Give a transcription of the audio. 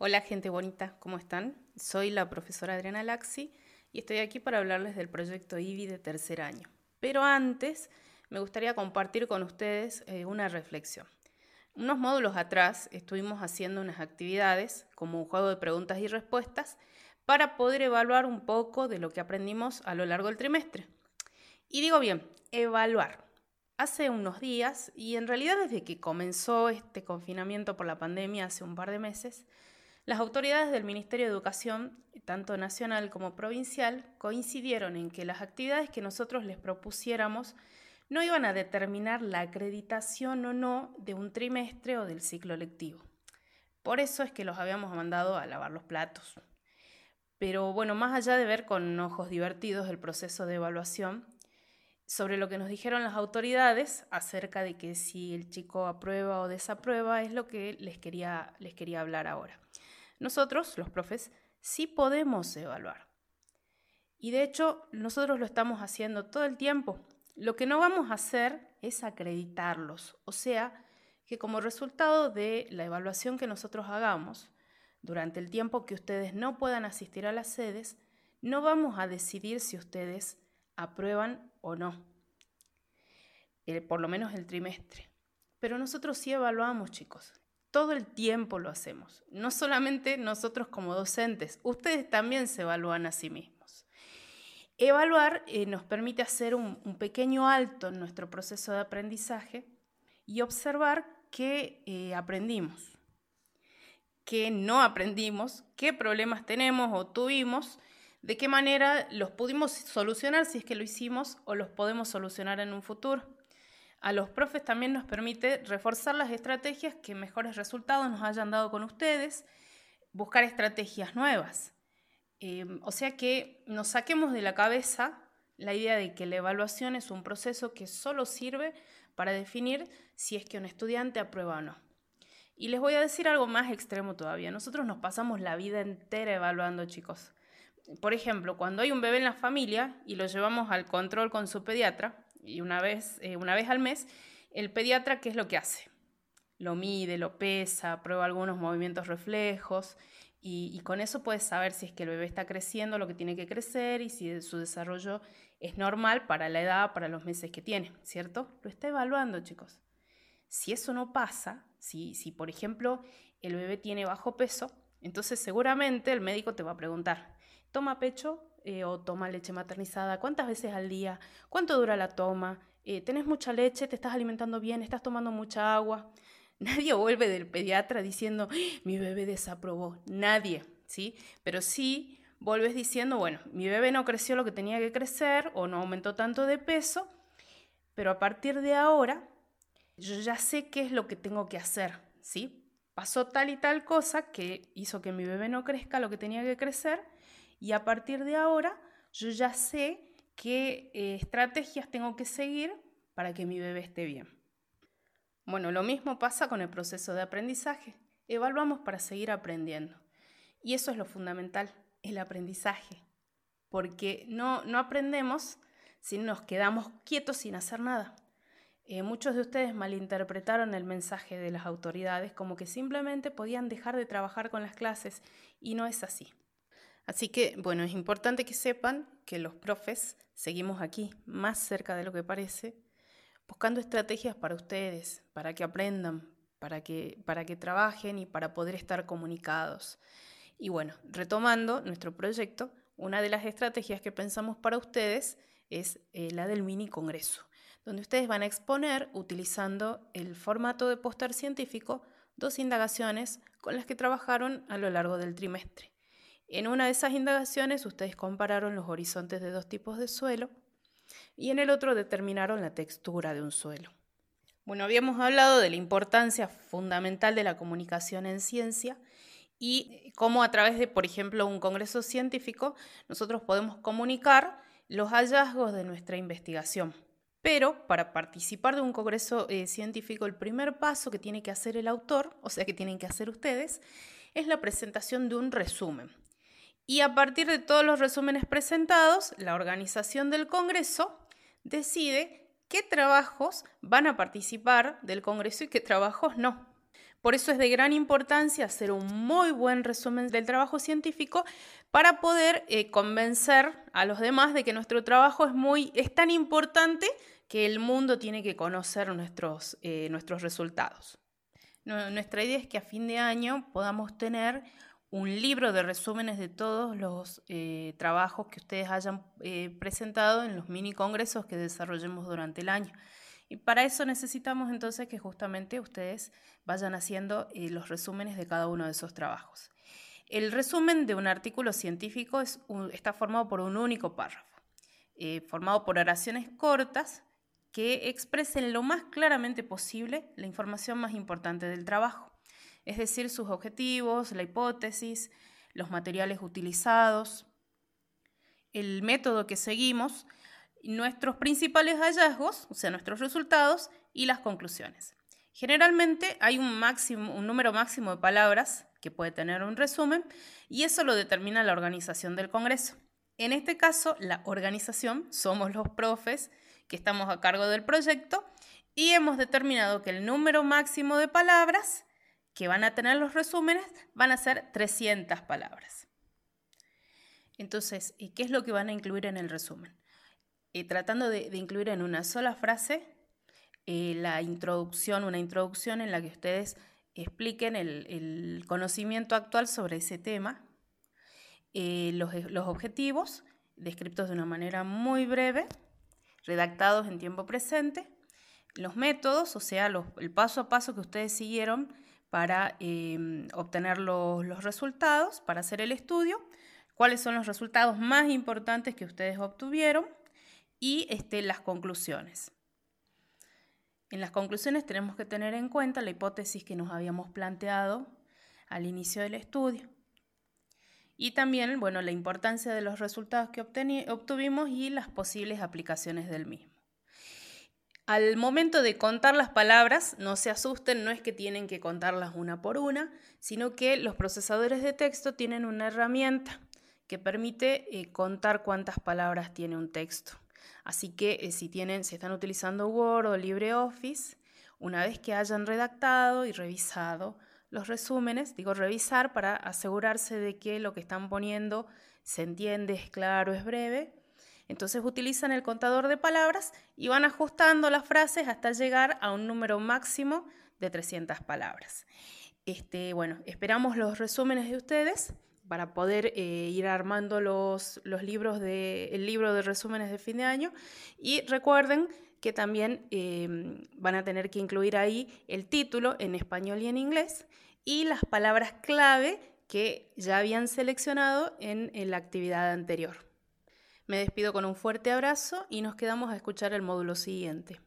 Hola gente bonita, ¿cómo están? Soy la profesora Adriana Laxi y estoy aquí para hablarles del proyecto IBI de tercer año. Pero antes me gustaría compartir con ustedes eh, una reflexión. Unos módulos atrás estuvimos haciendo unas actividades como un juego de preguntas y respuestas para poder evaluar un poco de lo que aprendimos a lo largo del trimestre. Y digo bien, evaluar. Hace unos días, y en realidad desde que comenzó este confinamiento por la pandemia hace un par de meses, las autoridades del Ministerio de Educación, tanto nacional como provincial, coincidieron en que las actividades que nosotros les propusiéramos no iban a determinar la acreditación o no de un trimestre o del ciclo lectivo. Por eso es que los habíamos mandado a lavar los platos. Pero bueno, más allá de ver con ojos divertidos el proceso de evaluación, sobre lo que nos dijeron las autoridades acerca de que si el chico aprueba o desaprueba es lo que les quería, les quería hablar ahora. Nosotros, los profes, sí podemos evaluar. Y de hecho, nosotros lo estamos haciendo todo el tiempo. Lo que no vamos a hacer es acreditarlos. O sea, que como resultado de la evaluación que nosotros hagamos, durante el tiempo que ustedes no puedan asistir a las sedes, no vamos a decidir si ustedes aprueban o no, eh, por lo menos el trimestre. Pero nosotros sí evaluamos, chicos todo el tiempo lo hacemos. No solamente nosotros como docentes, ustedes también se evalúan a sí mismos. Evaluar eh, nos permite hacer un, pequeño alto en nuestro proceso de aprendizaje y observar qué eh, aprendimos, qué no aprendimos, qué problemas tenemos o tuvimos, de qué manera los pudimos solucionar si es que lo hicimos o los podemos solucionar en un futuro a los profes también nos permite reforzar las estrategias que mejores resultados nos hayan dado con ustedes, buscar estrategias nuevas. Em, o sea que nos saquemos de la cabeza la idea de que la evaluación es un proceso que solo sirve para definir si es que un estudiante aprueba o no. Y les voy a decir algo más extremo todavía. Nosotros nos pasamos la vida entera evaluando, chicos. Por ejemplo, cuando hay un bebé en la familia y lo llevamos al control con su pediatra, y una vez, eh, una vez al mes, el pediatra, ¿qué es lo que hace? Lo mide, lo pesa, prueba algunos movimientos reflejos y, con eso puedes saber si es que el bebé está creciendo lo que tiene que crecer y si su desarrollo es normal para la edad, para los meses que tiene, ¿cierto? Lo está evaluando, chicos. Si eso no pasa, si, si por ejemplo el bebé tiene bajo peso, entonces seguramente el médico te va a preguntar, ¿toma pecho? Eh, o toma leche maternizada, cuántas veces al día, cuánto dura la toma, eh, tenés mucha leche, te estás alimentando bien, estás tomando mucha agua. Nadie vuelve del pediatra diciendo, ¡Ah! mi bebé desaprobó, nadie, ¿sí? Pero sí vuelves diciendo, bueno, mi bebé no creció lo que tenía que crecer o no aumentó tanto de peso, pero a partir de ahora yo ya sé qué es lo que tengo que hacer, ¿sí? Pasó tal y tal cosa que hizo que mi bebé no crezca lo que tenía que crecer y a partir de ahora yo ya sé qué eh, estrategias tengo que seguir para que mi bebé esté bien. Bueno, lo mismo pasa con el proceso de aprendizaje. Evaluamos para seguir aprendiendo. Y eso es lo fundamental, el aprendizaje. Porque no, no aprendemos si nos quedamos quietos sin hacer nada. Eh, muchos de ustedes malinterpretaron el mensaje de las autoridades como que simplemente podían dejar de trabajar con las clases y no es así. Así que, bueno, es importante que sepan que los profes seguimos aquí, más cerca de lo que parece, buscando estrategias para ustedes, para que aprendan, para que, para que trabajen y para poder estar comunicados. Y bueno, retomando nuestro proyecto, una de las estrategias que pensamos para ustedes es eh, la del mini congreso, donde ustedes van a exponer, utilizando el formato de póster científico, dos indagaciones con las que trabajaron a lo largo del trimestre. En una de esas indagaciones ustedes compararon los horizontes de dos tipos de suelo y en el otro determinaron la textura de un suelo. Bueno, habíamos hablado de la importancia fundamental de la comunicación en ciencia y cómo a través de, por ejemplo, un congreso científico, nosotros podemos comunicar los hallazgos de nuestra investigación. Pero para participar de un congreso eh, científico, el primer paso que tiene que hacer el autor, o sea que tienen que hacer ustedes, es la presentación de un resumen. Y a partir de todos los resúmenes presentados, la organización del Congreso decide qué trabajos van a participar del Congreso y qué trabajos no. Por eso es de gran importancia hacer un muy buen resumen del trabajo científico para poder eh, convencer a los demás de que nuestro trabajo es, muy, es tan importante que el mundo tiene que conocer nuestros, eh, nuestros resultados. Nuestra idea es que a fin de año podamos tener un libro de resúmenes de todos los eh, trabajos que ustedes hayan presentado en los mini congresos que desarrollemos durante el año. Y para eso necesitamos entonces que justamente ustedes vayan haciendo eh, los resúmenes de cada uno de esos trabajos. El resumen de un artículo científico está formado por un único párrafo, eh, formado por oraciones cortas que expresen lo más claramente posible la información más importante del trabajo, es decir, sus objetivos, la hipótesis, los materiales utilizados, el método que seguimos nuestros principales hallazgos, o sea, nuestros resultados y las conclusiones. Generalmente hay un, máximo, un número máximo de palabras que puede tener un resumen y eso lo determina la organización del Congreso. En este caso, la organización somos los profes que estamos a cargo del proyecto y hemos determinado que el número máximo de palabras que van a tener los resúmenes van a ser 300 palabras. Entonces, ¿qué es lo que van a incluir en el resumen? Eh, tratando de, incluir en una sola frase eh, la introducción, una introducción en la que ustedes expliquen el, conocimiento actual sobre ese tema, eh, los, objetivos, descritos de una manera muy breve, redactados en tiempo presente, los métodos, o sea, el paso a paso que ustedes siguieron para obtener los, los resultados, para hacer el estudio, cuáles son los resultados más importantes que ustedes obtuvieron, y este, las conclusiones. En las conclusiones tenemos que tener en cuenta la hipótesis que nos habíamos planteado al inicio del estudio. Y también, bueno, la importancia de los resultados que obtuvimos y las posibles aplicaciones del mismo. Al momento de contar las palabras, no se asusten, no es que tienen que contarlas una por una, sino que los procesadores de texto tienen una herramienta que permite eh, contar cuántas palabras tiene un texto. Así que eh, si, tienen, si están utilizando Word o LibreOffice, una vez que hayan redactado y revisado los resúmenes, digo revisar para asegurarse de que lo que están poniendo se entiende, es claro, es breve. Entonces utilizan el contador de palabras y van ajustando las frases hasta llegar a un número máximo de 300 palabras. Este, bueno, esperamos los resúmenes de ustedes para poder eh, ir armando los, libros el libro de resúmenes de fin de año. Y recuerden que también em, van a tener que incluir ahí el título en español y en inglés y las palabras clave que ya habían seleccionado en la actividad anterior. Me despido con un fuerte abrazo y nos quedamos a escuchar el módulo siguiente.